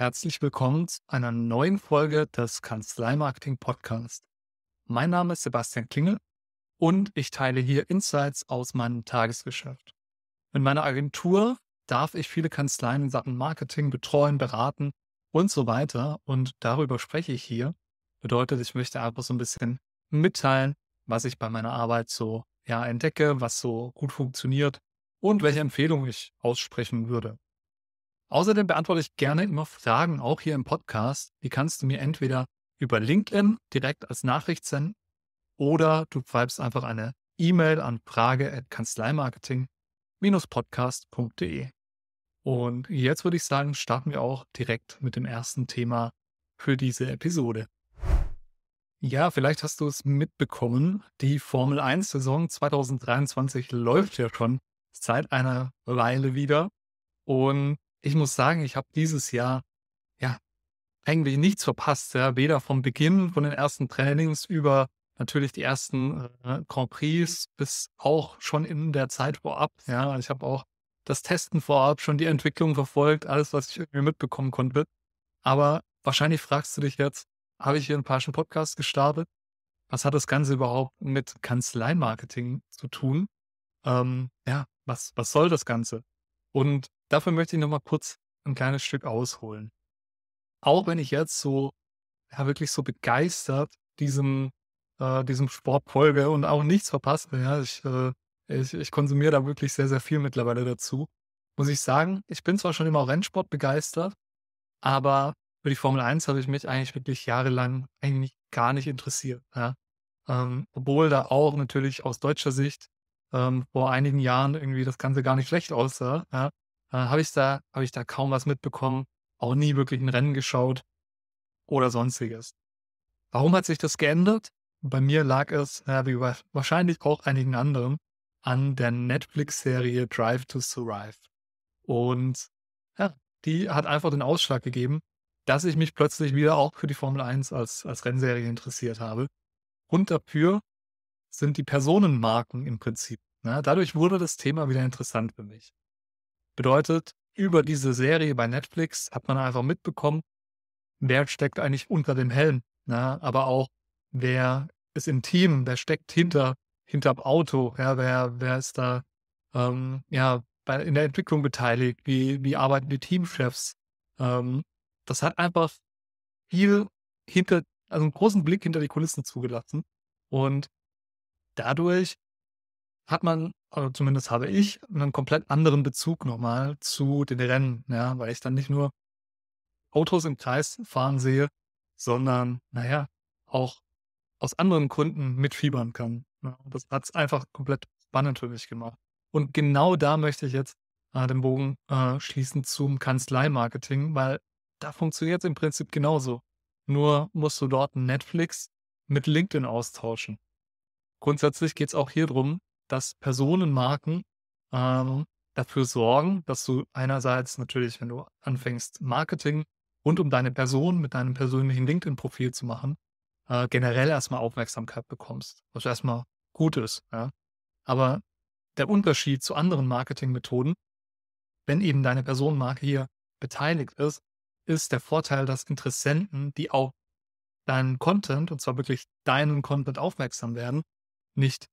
Herzlich willkommen zu einer neuen Folge des Kanzleimarketing Podcast. Mein Name ist Sebastian Klingel und ich teile hier Insights aus meinem Tagesgeschäft. In meiner Agentur darf ich viele Kanzleien in Sachen Marketing betreuen, beraten und so weiter. Und darüber spreche ich hier. Bedeutet, ich möchte einfach so ein bisschen mitteilen, was ich bei meiner Arbeit so ja, entdecke, was so gut funktioniert und welche Empfehlungen ich aussprechen würde. Außerdem beantworte ich gerne immer Fragen, auch hier im Podcast. Die kannst du mir entweder über LinkedIn direkt als Nachricht senden oder du schreibst einfach eine E-Mail an frage.kanzleimarketing-podcast.de. Und jetzt würde ich sagen, starten wir auch direkt mit dem ersten Thema für diese Episode. Ja, vielleicht hast du es mitbekommen. Die Formel 1 Saison 2023 läuft ja schon seit einer Weile wieder. Und ich muss sagen, ich habe dieses Jahr ja eigentlich nichts verpasst. Ja. Weder vom Beginn von den ersten Trainings über natürlich die ersten äh, Grand Prix bis auch schon in der Zeit vorab. Ja, ich habe auch das Testen vorab, schon die Entwicklung verfolgt, alles, was ich irgendwie mitbekommen konnte. Aber wahrscheinlich fragst du dich jetzt, habe ich hier einen Passion Podcast gestartet? Was hat das Ganze überhaupt mit Kanzleimarketing zu tun? Ähm, ja, was, was soll das Ganze? Und dafür möchte ich nochmal kurz ein kleines Stück ausholen. Auch wenn ich jetzt so, ja, wirklich so begeistert diesem, äh, diesem Sport folge und auch nichts verpasse, ja, ich, äh, ich, ich konsumiere da wirklich sehr, sehr viel mittlerweile dazu. Muss ich sagen, ich bin zwar schon immer Rennsport begeistert, aber für die Formel 1 habe ich mich eigentlich wirklich jahrelang eigentlich gar nicht interessiert. Ja. Ähm, obwohl da auch natürlich aus deutscher Sicht ähm, vor einigen Jahren irgendwie das Ganze gar nicht schlecht aussah, ja, äh, habe ich da, habe ich da kaum was mitbekommen, auch nie wirklich ein Rennen geschaut oder sonstiges. Warum hat sich das geändert? Bei mir lag es, ja, wie wahrscheinlich auch einigen anderen, an der Netflix-Serie Drive to Survive. Und ja, die hat einfach den Ausschlag gegeben, dass ich mich plötzlich wieder auch für die Formel 1 als, als Rennserie interessiert habe. Und dafür sind die Personenmarken im Prinzip. Ne? Dadurch wurde das Thema wieder interessant für mich. Bedeutet, über diese Serie bei Netflix hat man einfach mitbekommen, wer steckt eigentlich unter dem Helm, ne? aber auch wer ist im Team, wer steckt hinter hinterm Auto, ja, wer wer ist da ähm, ja bei, in der Entwicklung beteiligt, wie wie arbeiten die Teamchefs. Ähm, das hat einfach viel hinter also einen großen Blick hinter die Kulissen zugelassen und dadurch hat man, oder zumindest habe ich, einen komplett anderen Bezug nochmal zu den Rennen, ja, weil ich dann nicht nur Autos im Kreis fahren sehe, sondern, naja, auch aus anderen Gründen mitfiebern kann. Ja, das hat es einfach komplett spannend für mich gemacht. Und genau da möchte ich jetzt äh, den Bogen äh, schließen zum Kanzleimarketing, weil da funktioniert es im Prinzip genauso. Nur musst du dort Netflix mit LinkedIn austauschen. Grundsätzlich geht es auch hier drum, dass Personenmarken ähm, dafür sorgen, dass du einerseits natürlich, wenn du anfängst, Marketing rund um deine Person mit deinem persönlichen LinkedIn-Profil zu machen, äh, generell erstmal Aufmerksamkeit bekommst, was erstmal gut ist. Ja? Aber der Unterschied zu anderen Marketingmethoden, wenn eben deine Personenmarke hier beteiligt ist, ist der Vorteil, dass Interessenten, die auf deinen Content, und zwar wirklich deinen Content aufmerksam werden, nicht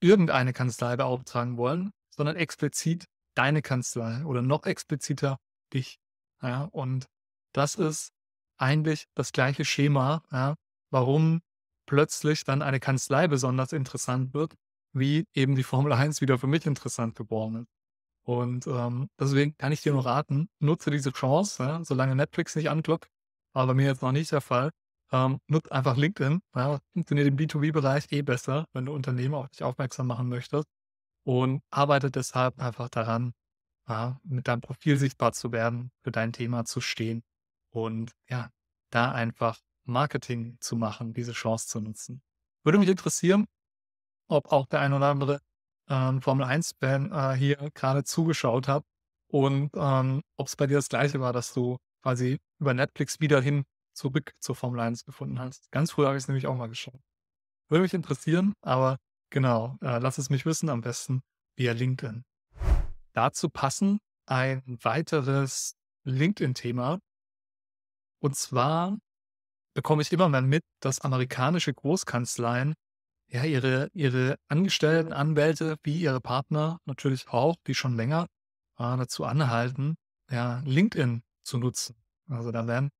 irgendeine Kanzlei beauftragen wollen, sondern explizit deine Kanzlei oder noch expliziter dich. Ja, und das ist eigentlich das gleiche Schema, ja, warum plötzlich dann eine Kanzlei besonders interessant wird, wie eben die Formel 1 wieder für mich interessant geworden ist. Und ähm, deswegen kann ich dir nur raten, nutze diese Chance, ja, solange Netflix nicht anklopft, aber bei mir jetzt noch nicht der Fall, ähm, nutzt einfach LinkedIn. Ja, funktioniert im B2B-Bereich eh besser, wenn du Unternehmen auf dich aufmerksam machen möchtest. Und arbeite deshalb einfach daran, ja, mit deinem Profil sichtbar zu werden, für dein Thema zu stehen und ja, da einfach Marketing zu machen, diese Chance zu nutzen. Würde mich interessieren, ob auch der ein oder andere ähm, Formel 1-Fan äh, hier gerade zugeschaut hat und ähm, ob es bei dir das gleiche war, dass du quasi über Netflix wieder hin zurück zur Formel 1 gefunden hast. Ganz früh habe ich es nämlich auch mal geschaut. Würde mich interessieren, aber genau, äh, lass es mich wissen, am besten via LinkedIn. Dazu passen ein weiteres LinkedIn-Thema, Und zwar bekomme ich immer mehr mit, dass amerikanische Großkanzleien ja ihre, ihre Angestellten, Anwälte wie ihre Partner natürlich auch, die schon länger äh, dazu anhalten, ja, LinkedIn zu nutzen. Also da werden,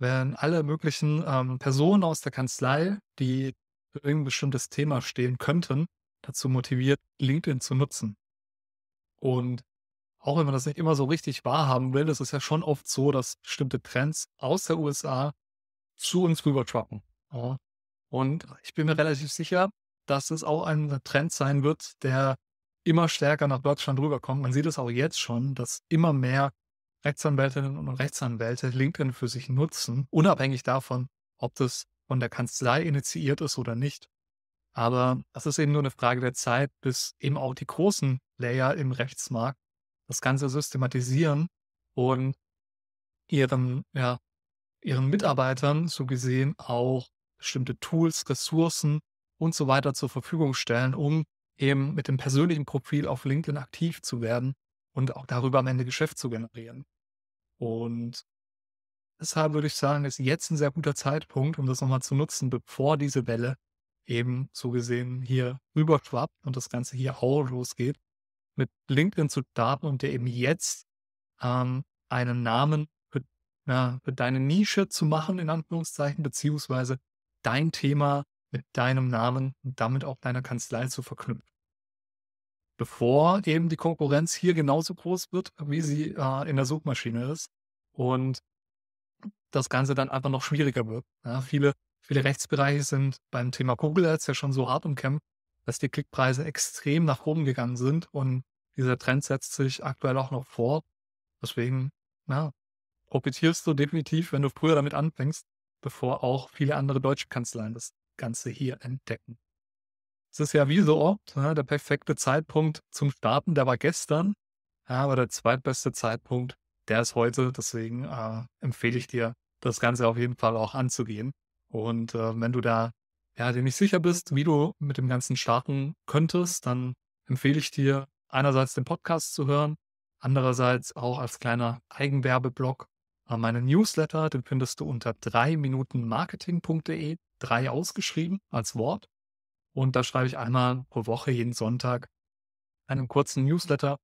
werden alle möglichen ähm, Personen aus der Kanzlei, die für irgendein bestimmtes Thema stehen könnten, dazu motiviert, LinkedIn zu nutzen. Und auch wenn man das nicht immer so richtig wahrhaben will, ist es ja schon oft so, dass bestimmte Trends aus der USA zu uns rüber trucken. Ja. Und ich bin mir relativ sicher, dass es auch ein Trend sein wird, der immer stärker nach Deutschland rüberkommt. Man sieht es auch jetzt schon, dass immer mehr Rechtsanwältinnen und Rechtsanwälte LinkedIn für sich nutzen, unabhängig davon, ob das von der Kanzlei initiiert ist oder nicht. Aber das ist eben nur eine Frage der Zeit, bis eben auch die großen Layer im Rechtsmarkt das Ganze systematisieren und ihren, ja, ihren Mitarbeitern so gesehen auch bestimmte Tools, Ressourcen und so weiter zur Verfügung stellen, um eben mit dem persönlichen Profil auf LinkedIn aktiv zu werden und auch darüber am Ende Geschäft zu generieren. Und deshalb würde ich sagen, ist jetzt ein sehr guter Zeitpunkt, um das nochmal zu nutzen, bevor diese Welle eben so gesehen hier rüberschwappt und das Ganze hier auch losgeht, mit LinkedIn zu starten und dir eben jetzt ähm, einen Namen für, ja, für deine Nische zu machen, in Anführungszeichen, beziehungsweise dein Thema mit deinem Namen und damit auch deiner Kanzlei zu verknüpfen. Bevor eben die Konkurrenz hier genauso groß wird, wie sie äh, in der Suchmaschine ist und das Ganze dann einfach noch schwieriger wird. Ja, viele, viele Rechtsbereiche sind beim Thema Google Ads ja schon so hart umkämpft, dass die Klickpreise extrem nach oben gegangen sind und dieser Trend setzt sich aktuell auch noch fort. Deswegen, ja, profitierst du definitiv, wenn du früher damit anfängst, bevor auch viele andere deutsche Kanzleien das Ganze hier entdecken. Es ist ja wie so oft, ja, der perfekte Zeitpunkt zum Starten, der war gestern, ja, aber der zweitbeste Zeitpunkt, der ist heute. Deswegen äh, empfehle ich dir, das Ganze auf jeden Fall auch anzugehen. Und äh, wenn du da ja, dir nicht sicher bist, wie du mit dem Ganzen starten könntest, dann empfehle ich dir, einerseits den Podcast zu hören, andererseits auch als kleiner Eigenwerbeblock äh, meinen Newsletter, den findest du unter 3minutenmarketing.de, drei ausgeschrieben als Wort. Und da schreibe ich einmal pro Woche jeden Sonntag einen kurzen Newsletter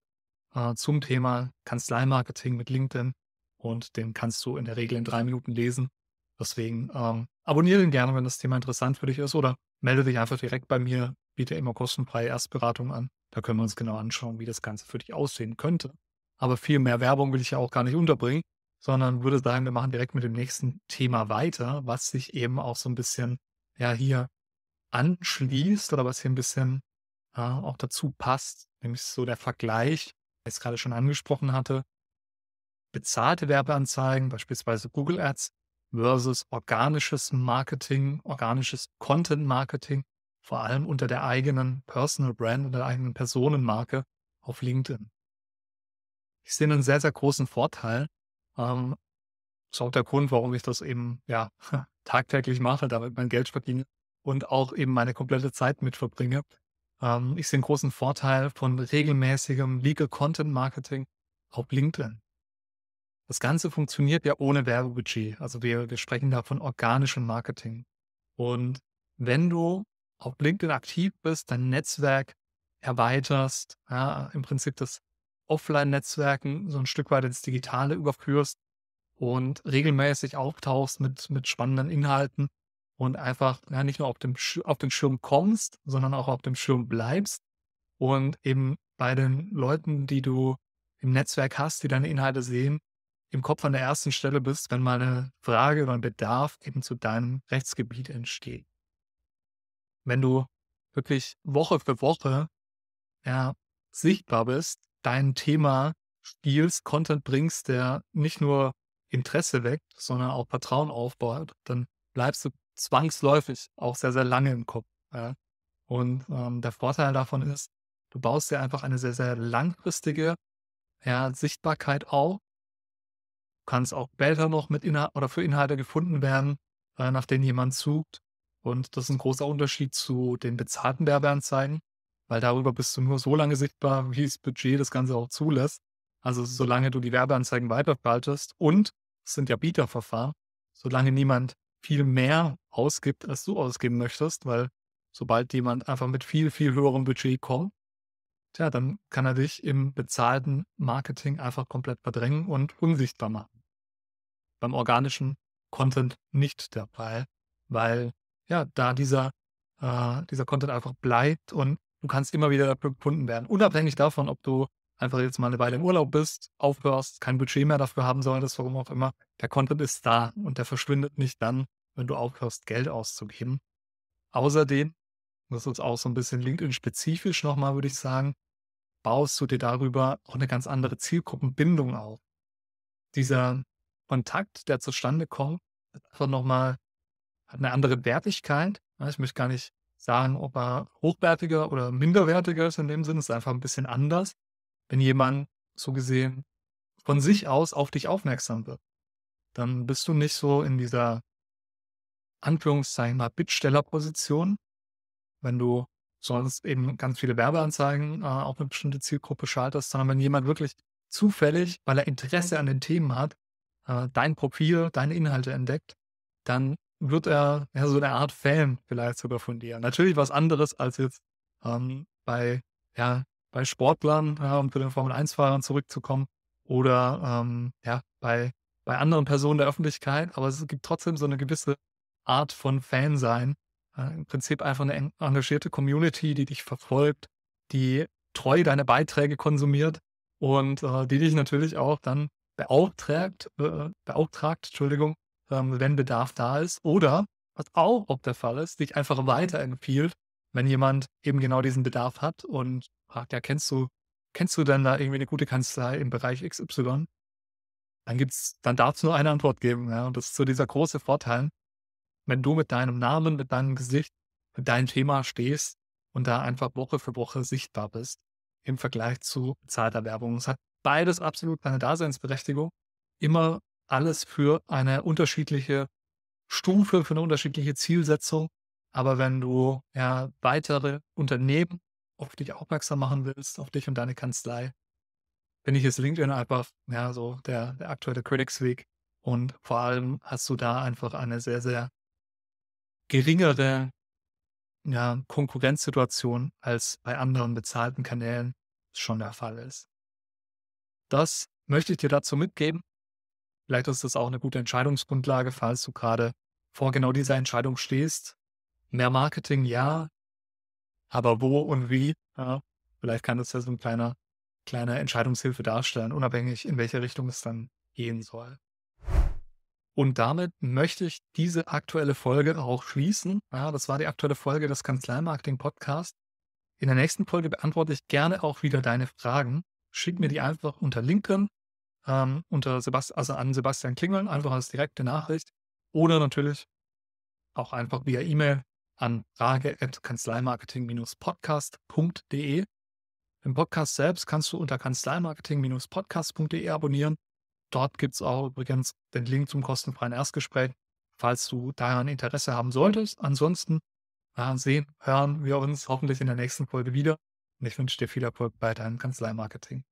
äh, zum Thema Kanzleimarketing mit LinkedIn. Und den kannst du in der Regel in drei Minuten lesen. Deswegen ähm, abonniere den gerne, wenn das Thema interessant für dich ist oder melde dich einfach direkt bei mir, biete immer kostenfreie Erstberatung an. Da können wir uns genau anschauen, wie das Ganze für dich aussehen könnte. Aber viel mehr Werbung will ich ja auch gar nicht unterbringen, sondern würde sagen, wir machen direkt mit dem nächsten Thema weiter, was sich eben auch so ein bisschen, ja, hier anschließt oder was hier ein bisschen äh, auch dazu passt, nämlich so der Vergleich, den ich gerade schon angesprochen hatte. Bezahlte Werbeanzeigen, beispielsweise Google Ads, versus organisches Marketing, organisches Content Marketing, vor allem unter der eigenen Personal Brand und der eigenen Personenmarke auf LinkedIn. Ich sehe einen sehr, sehr großen Vorteil. Ähm, ist auch der Grund, warum ich das eben ja tagtäglich mache, damit mein Geld verdiene und auch eben meine komplette Zeit mit verbringe. Ähm, ich sehe einen großen Vorteil von regelmäßigem Legal Content Marketing auf LinkedIn. Das Ganze funktioniert ja ohne Werbebudget. Also wir, wir sprechen da von organischem Marketing. Und wenn du auf LinkedIn aktiv bist, dein Netzwerk erweiterst, ja, im Prinzip das Offline-Netzwerken so ein Stück weit ins Digitale überführst und regelmäßig auftauchst mit, mit spannenden Inhalten und einfach ja, nicht nur auf, dem, auf den Schirm kommst, sondern auch auf dem Schirm bleibst und eben bei den Leuten, die du im Netzwerk hast, die deine Inhalte sehen, im Kopf an der ersten Stelle bist, wenn mal eine Frage oder ein Bedarf eben zu deinem Rechtsgebiet entsteht. Wenn du wirklich Woche für Woche ja, sichtbar bist, dein Thema spielst, Content bringst, der nicht nur Interesse weckt, sondern auch Vertrauen aufbaut, dann bleibst du zwangsläufig auch sehr, sehr lange im Kopf. Ja. Und ähm, der Vorteil davon ist, du baust dir einfach eine sehr, sehr langfristige ja, Sichtbarkeit auf kannst auch später noch mit Inhalt oder für Inhalte gefunden werden, äh, nach denen jemand sucht. Und das ist ein großer Unterschied zu den bezahlten Werbeanzeigen, weil darüber bist du nur so lange sichtbar, wie das Budget das Ganze auch zulässt. Also solange du die Werbeanzeigen weiterverwaltest und es sind ja Bieterverfahren. solange niemand viel mehr ausgibt, als du ausgeben möchtest, weil sobald jemand einfach mit viel, viel höherem Budget kommt, tja, dann kann er dich im bezahlten Marketing einfach komplett verdrängen und unsichtbar machen. Beim organischen Content nicht der Fall, weil ja, da dieser, äh, dieser Content einfach bleibt und du kannst immer wieder dafür gefunden werden. Unabhängig davon, ob du einfach jetzt mal eine Weile im Urlaub bist, aufhörst, kein Budget mehr dafür haben solltest, warum auch immer. Der Content ist da und der verschwindet nicht dann, wenn du aufhörst, Geld auszugeben. Außerdem, das ist auch so ein bisschen LinkedIn-spezifisch nochmal, würde ich sagen, baust du dir darüber auch eine ganz andere Zielgruppenbindung auf. Dieser Kontakt, der zustande kommt, ist einfach nochmal, hat eine andere Wertigkeit. Ich möchte gar nicht sagen, ob er hochwertiger oder minderwertiger ist in dem Sinne, ist einfach ein bisschen anders, wenn jemand so gesehen von sich aus auf dich aufmerksam wird. Dann bist du nicht so in dieser Anführungszeichen mal Bittstellerposition, wenn du sonst eben ganz viele Werbeanzeigen äh, auf eine bestimmte Zielgruppe schaltest, sondern wenn jemand wirklich zufällig, weil er Interesse an den Themen hat, äh, dein Profil, deine Inhalte entdeckt, dann wird er ja so eine Art Fan vielleicht sogar von dir. Natürlich was anderes als jetzt ähm, bei, ja, bei Sportlern, ja, um zu den Formel-1-Fahrern zurückzukommen, oder ähm, ja, bei, bei anderen Personen der Öffentlichkeit, aber es gibt trotzdem so eine gewisse Art von Fan sein, äh, Im Prinzip einfach eine engagierte Community, die dich verfolgt, die treu deine Beiträge konsumiert und äh, die dich natürlich auch dann beauftragt, äh, beauftragt, Entschuldigung, ähm, wenn Bedarf da ist. Oder, was auch ob der Fall ist, dich einfach weiterempfiehlt, wenn jemand eben genau diesen Bedarf hat und fragt, ja, kennst du, kennst du denn da irgendwie eine gute Kanzlei im Bereich XY? Dann gibt's, dann darf es nur eine Antwort geben, ja. Und das ist so dieser große Vorteil, wenn du mit deinem Namen, mit deinem Gesicht, mit deinem Thema stehst und da einfach Woche für Woche sichtbar bist im Vergleich zu bezahlter Werbung. Es hat beides absolut seine Daseinsberechtigung. Immer alles für eine unterschiedliche Stufe, für eine unterschiedliche Zielsetzung. Aber wenn du ja weitere Unternehmen auf dich aufmerksam machen willst, auf dich und deine Kanzlei, finde ich, ist LinkedIn einfach ja so der, der aktuelle Critics-Weg. Und vor allem hast du da einfach eine sehr, sehr geringere ja, Konkurrenzsituation als bei anderen bezahlten Kanälen schon der Fall ist. Das möchte ich dir dazu mitgeben. Vielleicht ist das auch eine gute Entscheidungsgrundlage, falls du gerade vor genau dieser Entscheidung stehst. Mehr Marketing, ja, aber wo und wie, ja, vielleicht kann das ja so ein kleiner, kleine Entscheidungshilfe darstellen, unabhängig in welche Richtung es dann gehen soll. Und damit möchte ich diese aktuelle Folge auch schließen. Ja, das war die aktuelle Folge des Kanzleimarketing Podcast. In der nächsten Folge beantworte ich gerne auch wieder deine Fragen. Schick mir die einfach unter LinkedIn, ähm, unter Sebast also an Sebastian Klingeln, einfach als direkte Nachricht. Oder natürlich auch einfach via E-Mail an frage.kanzleimarketing-podcast.de. Im Podcast selbst kannst du unter kanzleimarketing-podcast.de abonnieren. Dort gibt es auch übrigens den Link zum kostenfreien Erstgespräch, falls du daran Interesse haben solltest. Ansonsten äh, sehen, hören wir uns hoffentlich in der nächsten Folge wieder. Und ich wünsche dir viel Erfolg bei deinem Kanzleimarketing.